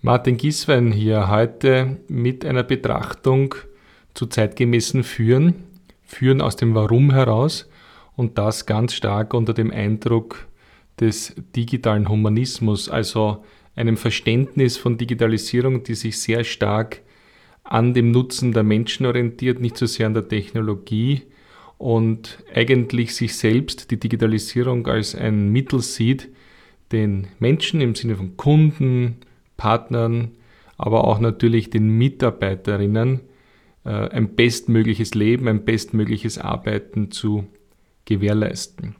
Martin Giswein hier heute mit einer Betrachtung zu zeitgemäßen Führen, Führen aus dem Warum heraus und das ganz stark unter dem Eindruck des digitalen Humanismus, also einem Verständnis von Digitalisierung, die sich sehr stark an dem Nutzen der Menschen orientiert, nicht so sehr an der Technologie und eigentlich sich selbst die Digitalisierung als ein Mittel sieht, den Menschen im Sinne von Kunden, Partnern, aber auch natürlich den Mitarbeiterinnen äh, ein bestmögliches Leben, ein bestmögliches Arbeiten zu gewährleisten.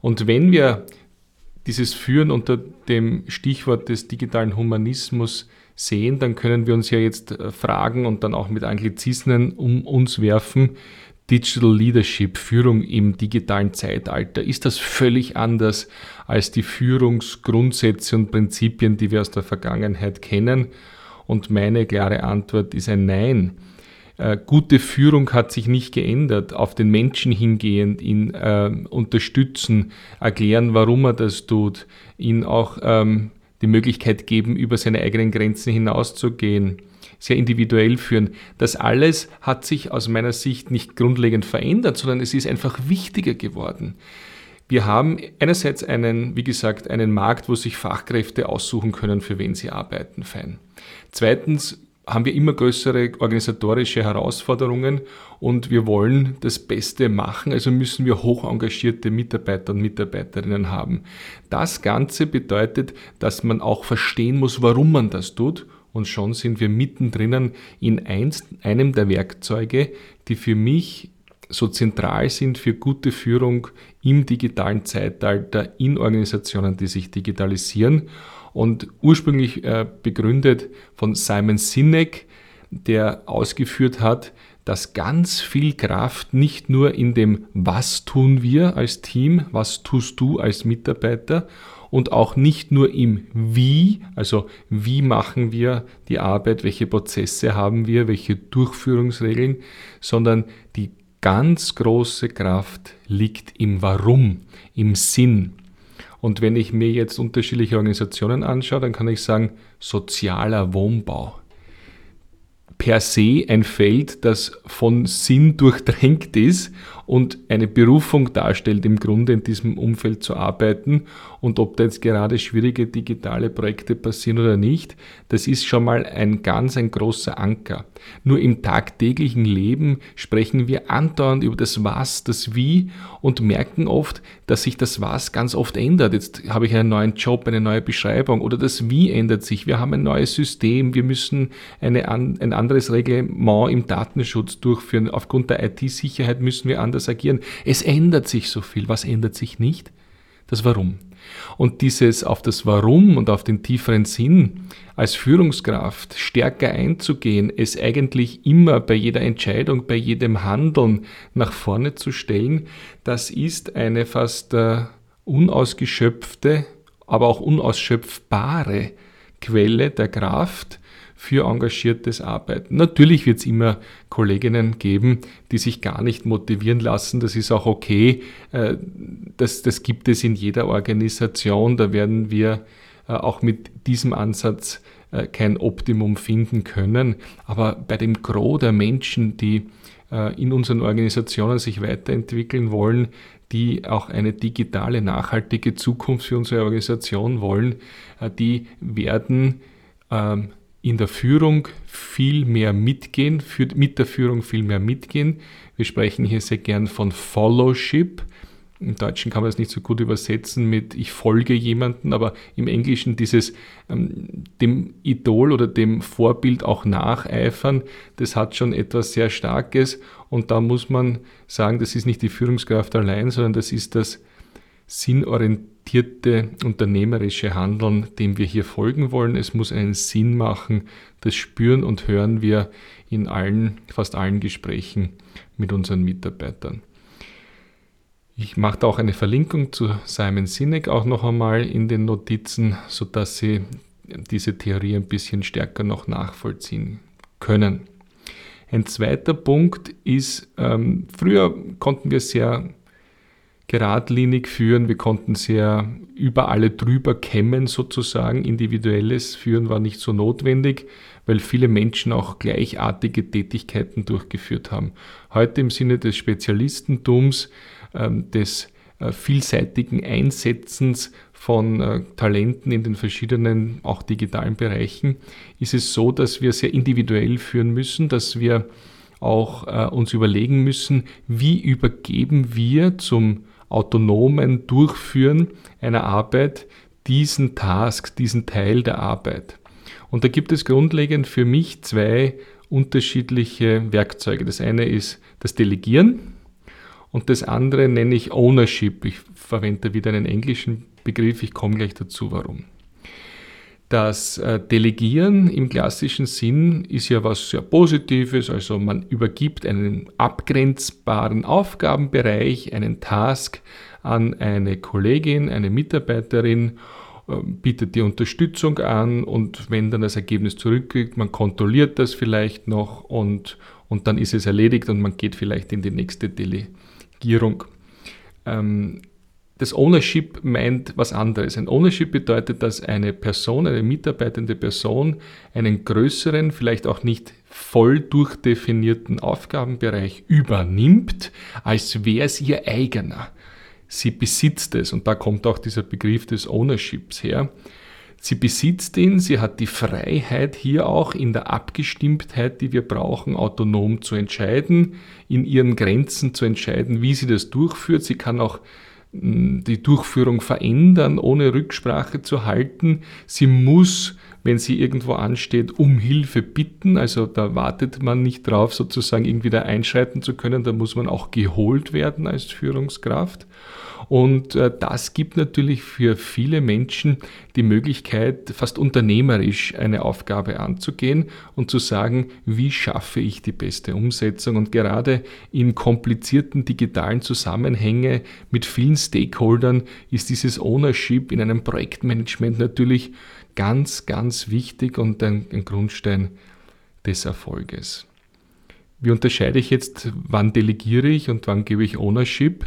Und wenn wir dieses Führen unter dem Stichwort des digitalen Humanismus sehen, dann können wir uns ja jetzt äh, fragen und dann auch mit Anglizismen um uns werfen, Digital Leadership, Führung im digitalen Zeitalter, ist das völlig anders als die Führungsgrundsätze und Prinzipien, die wir aus der Vergangenheit kennen? Und meine klare Antwort ist ein Nein. Äh, gute Führung hat sich nicht geändert, auf den Menschen hingehend, ihn äh, unterstützen, erklären, warum er das tut, ihn auch ähm, die Möglichkeit geben, über seine eigenen Grenzen hinauszugehen sehr individuell führen. Das alles hat sich aus meiner Sicht nicht grundlegend verändert, sondern es ist einfach wichtiger geworden. Wir haben einerseits einen, wie gesagt, einen Markt, wo sich Fachkräfte aussuchen können, für wen sie arbeiten, fein. Zweitens haben wir immer größere organisatorische Herausforderungen und wir wollen das Beste machen, also müssen wir hoch engagierte Mitarbeiter und Mitarbeiterinnen haben. Das Ganze bedeutet, dass man auch verstehen muss, warum man das tut und schon sind wir mittendrin in eins, einem der Werkzeuge, die für mich so zentral sind für gute Führung im digitalen Zeitalter in Organisationen, die sich digitalisieren. Und ursprünglich äh, begründet von Simon Sinek, der ausgeführt hat, dass ganz viel Kraft nicht nur in dem Was tun wir als Team, was tust du als Mitarbeiter und auch nicht nur im Wie, also wie machen wir die Arbeit, welche Prozesse haben wir, welche Durchführungsregeln, sondern die ganz große Kraft liegt im Warum, im Sinn. Und wenn ich mir jetzt unterschiedliche Organisationen anschaue, dann kann ich sagen, sozialer Wohnbau per se ein Feld, das von Sinn durchdrängt ist und eine Berufung darstellt, im Grunde in diesem Umfeld zu arbeiten. Und ob da jetzt gerade schwierige digitale Projekte passieren oder nicht, das ist schon mal ein ganz ein großer Anker. Nur im tagtäglichen Leben sprechen wir andauernd über das Was, das Wie und merken oft, dass sich das Was ganz oft ändert. Jetzt habe ich einen neuen Job, eine neue Beschreibung oder das Wie ändert sich. Wir haben ein neues System, wir müssen eine, ein anderes Reglement im Datenschutz durchführen. Aufgrund der IT-Sicherheit müssen wir anders anders agieren. Es ändert sich so viel. Was ändert sich nicht? Das Warum. Und dieses auf das Warum und auf den tieferen Sinn als Führungskraft stärker einzugehen, es eigentlich immer bei jeder Entscheidung, bei jedem Handeln nach vorne zu stellen, das ist eine fast äh, unausgeschöpfte, aber auch unausschöpfbare Quelle der Kraft, für engagiertes Arbeiten. Natürlich wird es immer Kolleginnen geben, die sich gar nicht motivieren lassen. Das ist auch okay. Äh, das, das gibt es in jeder Organisation. Da werden wir äh, auch mit diesem Ansatz äh, kein Optimum finden können. Aber bei dem Gros der Menschen, die in unseren Organisationen sich weiterentwickeln wollen, die auch eine digitale, nachhaltige Zukunft für unsere Organisation wollen, die werden ähm, in der Führung viel mehr mitgehen, mit der Führung viel mehr mitgehen. Wir sprechen hier sehr gern von Followship. Im Deutschen kann man das nicht so gut übersetzen mit ich folge jemanden, aber im Englischen dieses ähm, dem Idol oder dem Vorbild auch nacheifern, das hat schon etwas sehr Starkes und da muss man sagen, das ist nicht die Führungskraft allein, sondern das ist das sinnorientierte unternehmerische Handeln, dem wir hier folgen wollen. Es muss einen Sinn machen. Das spüren und hören wir in allen, fast allen Gesprächen mit unseren Mitarbeitern. Ich mache auch eine Verlinkung zu Simon Sinek auch noch einmal in den Notizen, sodass Sie diese Theorie ein bisschen stärker noch nachvollziehen können. Ein zweiter Punkt ist, ähm, früher konnten wir sehr geradlinig führen. Wir konnten sehr über alle drüber kämmen sozusagen. Individuelles Führen war nicht so notwendig, weil viele Menschen auch gleichartige Tätigkeiten durchgeführt haben. Heute im Sinne des Spezialistentums, ähm, des äh, vielseitigen Einsetzens von äh, Talenten in den verschiedenen, auch digitalen Bereichen, ist es so, dass wir sehr individuell führen müssen, dass wir auch äh, uns überlegen müssen, wie übergeben wir zum autonomen Durchführen einer Arbeit diesen Task, diesen Teil der Arbeit. Und da gibt es grundlegend für mich zwei unterschiedliche Werkzeuge. Das eine ist das Delegieren und das andere nenne ich Ownership. Ich verwende wieder einen englischen Begriff, ich komme gleich dazu, warum. Das äh, Delegieren im klassischen Sinn ist ja was sehr Positives, also man übergibt einen abgrenzbaren Aufgabenbereich, einen Task an eine Kollegin, eine Mitarbeiterin, bietet die Unterstützung an und wenn dann das Ergebnis zurückkriegt, man kontrolliert das vielleicht noch und, und dann ist es erledigt und man geht vielleicht in die nächste Delegierung. Ähm, das Ownership meint was anderes. Ein Ownership bedeutet, dass eine Person, eine mitarbeitende Person einen größeren, vielleicht auch nicht voll durchdefinierten Aufgabenbereich übernimmt, als wäre es ihr eigener. Sie besitzt es und da kommt auch dieser Begriff des Ownerships her. Sie besitzt ihn, sie hat die Freiheit hier auch in der Abgestimmtheit, die wir brauchen, autonom zu entscheiden, in ihren Grenzen zu entscheiden, wie sie das durchführt. Sie kann auch die Durchführung verändern, ohne Rücksprache zu halten. Sie muss, wenn sie irgendwo ansteht, um Hilfe bitten. Also da wartet man nicht drauf, sozusagen irgendwie da einschreiten zu können. Da muss man auch geholt werden als Führungskraft. Und äh, das gibt natürlich für viele Menschen die Möglichkeit, fast unternehmerisch eine Aufgabe anzugehen und zu sagen, wie schaffe ich die beste Umsetzung. Und gerade in komplizierten digitalen Zusammenhängen mit vielen Stakeholdern ist dieses Ownership in einem Projektmanagement natürlich ganz, ganz wichtig und ein, ein Grundstein des Erfolges. Wie unterscheide ich jetzt, wann delegiere ich und wann gebe ich Ownership?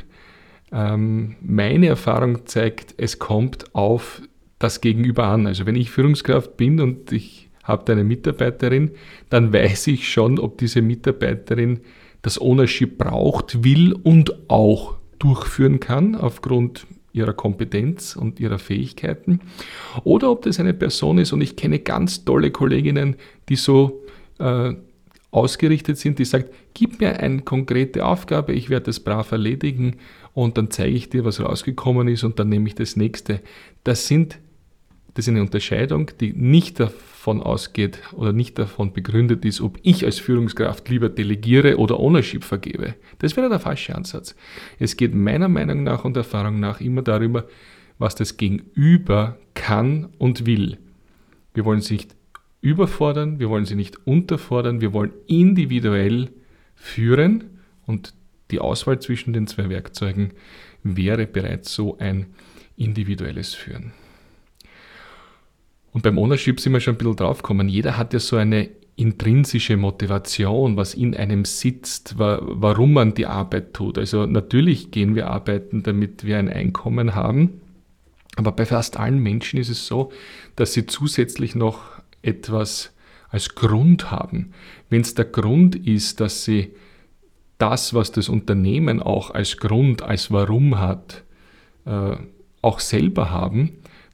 Ähm, meine Erfahrung zeigt, es kommt auf das Gegenüber an. Also wenn ich Führungskraft bin und ich habe eine Mitarbeiterin, dann weiß ich schon, ob diese Mitarbeiterin das Ownership braucht, will und auch durchführen kann aufgrund ihrer Kompetenz und ihrer Fähigkeiten. Oder ob das eine Person ist, und ich kenne ganz tolle Kolleginnen, die so äh, ausgerichtet sind, die sagt, gib mir eine konkrete Aufgabe, ich werde das brav erledigen und dann zeige ich dir, was rausgekommen ist und dann nehme ich das nächste. Das sind das ist eine Unterscheidung, die nicht davon ausgeht oder nicht davon begründet ist, ob ich als Führungskraft lieber delegiere oder Ownership vergebe. Das wäre der falsche Ansatz. Es geht meiner Meinung nach und Erfahrung nach immer darüber, was das Gegenüber kann und will. Wir wollen sie nicht überfordern, wir wollen sie nicht unterfordern, wir wollen individuell führen und die Auswahl zwischen den zwei Werkzeugen wäre bereits so ein individuelles Führen. Und beim Ownership sind wir schon ein bisschen draufgekommen. Jeder hat ja so eine intrinsische Motivation, was in einem sitzt, warum man die Arbeit tut. Also natürlich gehen wir arbeiten, damit wir ein Einkommen haben. Aber bei fast allen Menschen ist es so, dass sie zusätzlich noch etwas als Grund haben. Wenn es der Grund ist, dass sie das, was das Unternehmen auch als Grund, als Warum hat, äh, auch selber haben,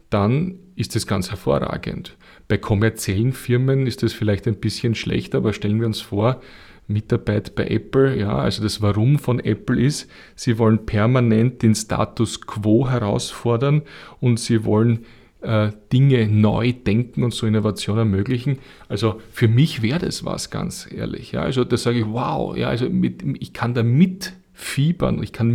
dann ist das ganz hervorragend. Bei kommerziellen Firmen ist das vielleicht ein bisschen schlechter, aber stellen wir uns vor, Mitarbeit bei Apple, ja, also das Warum von Apple ist, sie wollen permanent den Status quo herausfordern und sie wollen äh, Dinge neu denken und so Innovation ermöglichen. Also für mich wäre das was, ganz ehrlich. Ja, also da sage ich, wow, ja, also mit, ich kann da mitfiebern, ich kann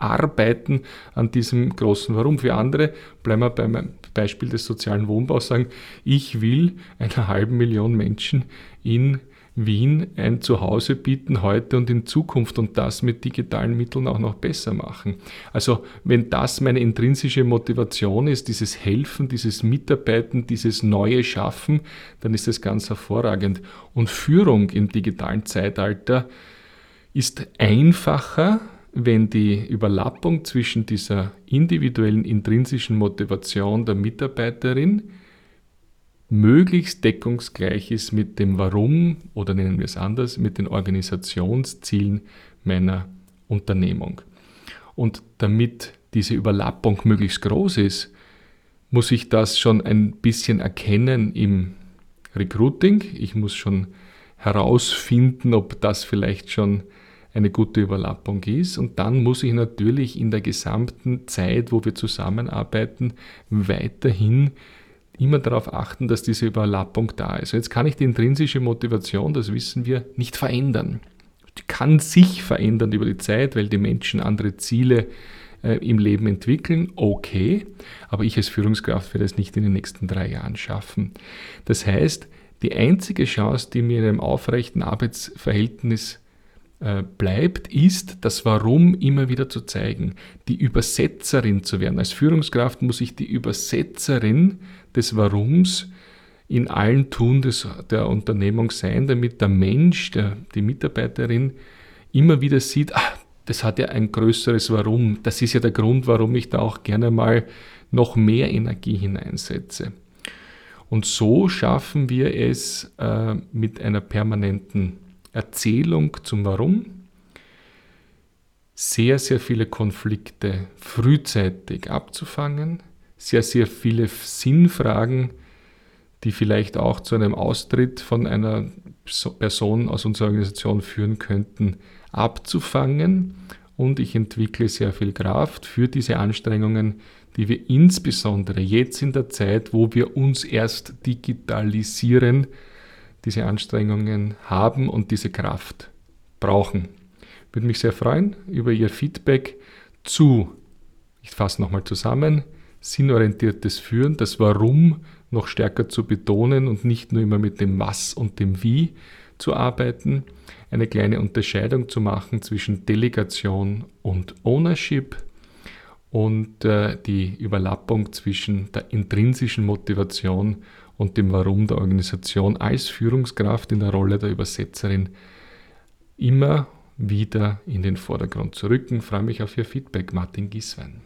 mitarbeiten an diesem großen Warum. Für andere, bleiben wir beim Beispiel des sozialen Wohnbaus, sagen, ich will einer halben Million Menschen in Wien ein Zuhause bieten, heute und in Zukunft und das mit digitalen Mitteln auch noch besser machen. Also wenn das meine intrinsische Motivation ist, dieses Helfen, dieses Mitarbeiten, dieses neue Schaffen, dann ist das ganz hervorragend. Und Führung im digitalen Zeitalter ist einfacher, wenn die Überlappung zwischen dieser individuellen intrinsischen Motivation der Mitarbeiterin möglichst deckungsgleich ist mit dem Warum oder nennen wir es anders, mit den Organisationszielen meiner Unternehmung. Und damit diese Überlappung möglichst groß ist, muss ich das schon ein bisschen erkennen im Recruiting. Ich muss schon herausfinden, ob das vielleicht schon eine gute Überlappung ist. Und dann muss ich natürlich in der gesamten Zeit, wo wir zusammenarbeiten, weiterhin immer darauf achten, dass diese Überlappung da ist. Jetzt kann ich die intrinsische Motivation, das wissen wir, nicht verändern. Die kann sich verändern über die Zeit, weil die Menschen andere Ziele äh, im Leben entwickeln. Okay, aber ich als Führungskraft werde es nicht in den nächsten drei Jahren schaffen. Das heißt, die einzige Chance, die mir in einem aufrechten Arbeitsverhältnis bleibt, ist, das Warum immer wieder zu zeigen, die Übersetzerin zu werden. Als Führungskraft muss ich die Übersetzerin des Warums in allen Tun des, der Unternehmung sein, damit der Mensch, der, die Mitarbeiterin immer wieder sieht, ah, das hat ja ein größeres Warum. Das ist ja der Grund, warum ich da auch gerne mal noch mehr Energie hineinsetze. Und so schaffen wir es äh, mit einer permanenten Erzählung zum Warum, sehr, sehr viele Konflikte frühzeitig abzufangen, sehr, sehr viele Sinnfragen, die vielleicht auch zu einem Austritt von einer Person aus unserer Organisation führen könnten, abzufangen. Und ich entwickle sehr viel Kraft für diese Anstrengungen, die wir insbesondere jetzt in der Zeit, wo wir uns erst digitalisieren, diese Anstrengungen haben und diese Kraft brauchen. Würde mich sehr freuen über Ihr Feedback zu, ich fasse nochmal zusammen, sinnorientiertes Führen, das Warum noch stärker zu betonen und nicht nur immer mit dem Was und dem Wie zu arbeiten, eine kleine Unterscheidung zu machen zwischen Delegation und Ownership und äh, die Überlappung zwischen der intrinsischen Motivation und dem Warum der Organisation als Führungskraft in der Rolle der Übersetzerin immer wieder in den Vordergrund zu rücken. Ich freue mich auf Ihr Feedback, Martin Gieswein.